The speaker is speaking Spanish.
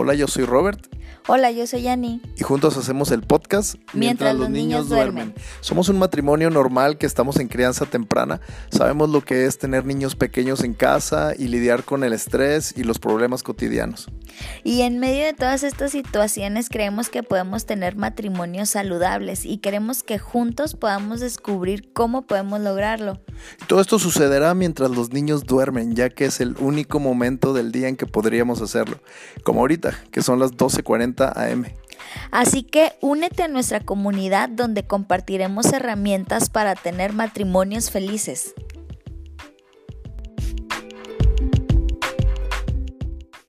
Hola, yo soy Robert. Hola, yo soy Yani. Y juntos hacemos el podcast Mientras, los, niños, duermen. Somos un matrimonio normal que estamos en crianza temprana. Sabemos lo que es tener niños pequeños en casa y lidiar con el estrés y los problemas cotidianos. Y en medio de todas estas situaciones creemos que podemos tener matrimonios saludables y queremos que juntos podamos descubrir cómo podemos lograrlo. Todo esto sucederá mientras los niños duermen, ya que es el único momento del día en que podríamos hacerlo. Como ahorita, que son las 12.40 am. Así que únete a nuestra comunidad donde compartiremos herramientas para tener matrimonios felices.